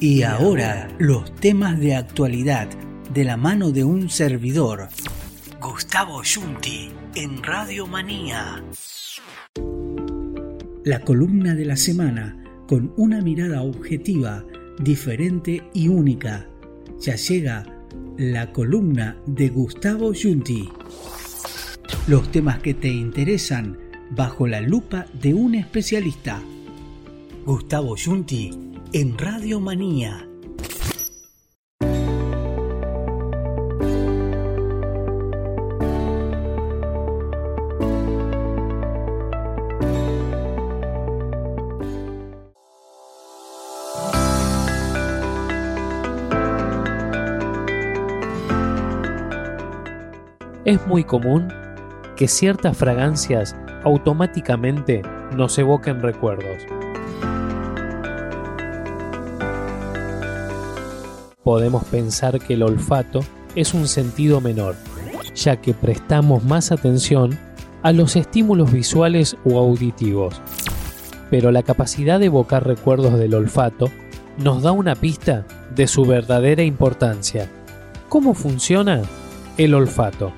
Y ahora, los temas de actualidad de la mano de un servidor, Gustavo Yunti, en Radio Manía. La columna de la semana, con una mirada objetiva, diferente y única. Ya llega la columna de Gustavo Yunti. Los temas que te interesan bajo la lupa de un especialista. Gustavo Yunti en Radio Manía. Es muy común que ciertas fragancias automáticamente nos evoquen recuerdos. Podemos pensar que el olfato es un sentido menor, ya que prestamos más atención a los estímulos visuales o auditivos. Pero la capacidad de evocar recuerdos del olfato nos da una pista de su verdadera importancia. ¿Cómo funciona el olfato?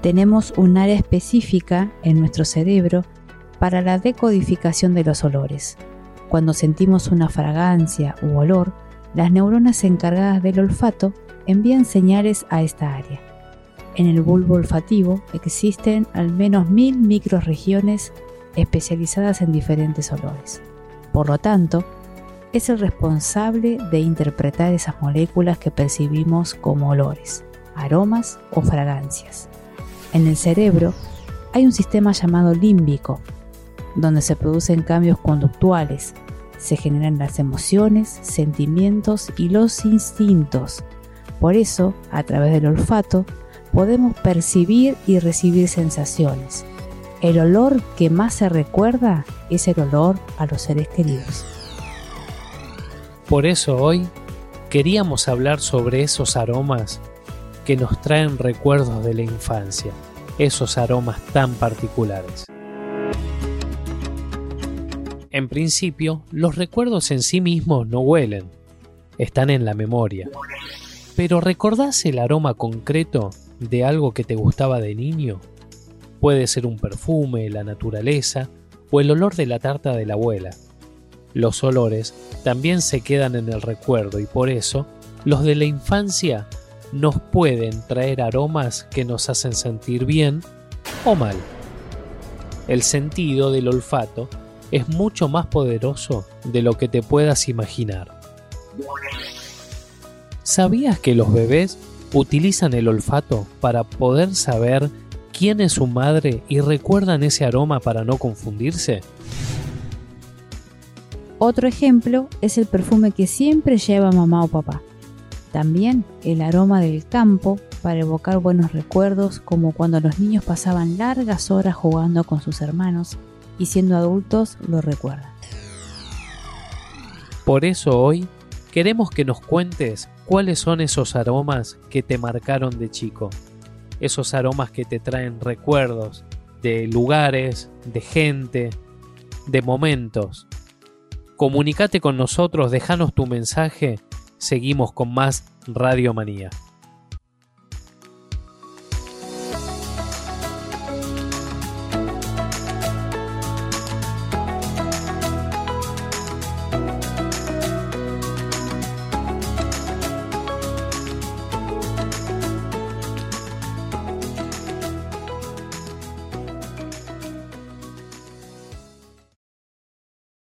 tenemos un área específica en nuestro cerebro para la decodificación de los olores. Cuando sentimos una fragancia u olor, las neuronas encargadas del olfato envían señales a esta área. En el bulbo olfativo existen al menos mil microregiones especializadas en diferentes olores. Por lo tanto, es el responsable de interpretar esas moléculas que percibimos como olores, aromas o fragancias. En el cerebro hay un sistema llamado límbico, donde se producen cambios conductuales, se generan las emociones, sentimientos y los instintos. Por eso, a través del olfato, podemos percibir y recibir sensaciones. El olor que más se recuerda es el olor a los seres queridos. Por eso hoy queríamos hablar sobre esos aromas que nos traen recuerdos de la infancia, esos aromas tan particulares. En principio, los recuerdos en sí mismos no huelen, están en la memoria. Pero ¿recordás el aroma concreto de algo que te gustaba de niño? Puede ser un perfume, la naturaleza o el olor de la tarta de la abuela. Los olores también se quedan en el recuerdo y por eso los de la infancia nos pueden traer aromas que nos hacen sentir bien o mal. El sentido del olfato es mucho más poderoso de lo que te puedas imaginar. ¿Sabías que los bebés utilizan el olfato para poder saber quién es su madre y recuerdan ese aroma para no confundirse? Otro ejemplo es el perfume que siempre lleva mamá o papá. También el aroma del campo para evocar buenos recuerdos como cuando los niños pasaban largas horas jugando con sus hermanos y siendo adultos lo recuerdan. Por eso hoy queremos que nos cuentes cuáles son esos aromas que te marcaron de chico, esos aromas que te traen recuerdos de lugares, de gente, de momentos. Comunicate con nosotros, déjanos tu mensaje seguimos con más Radio Manía.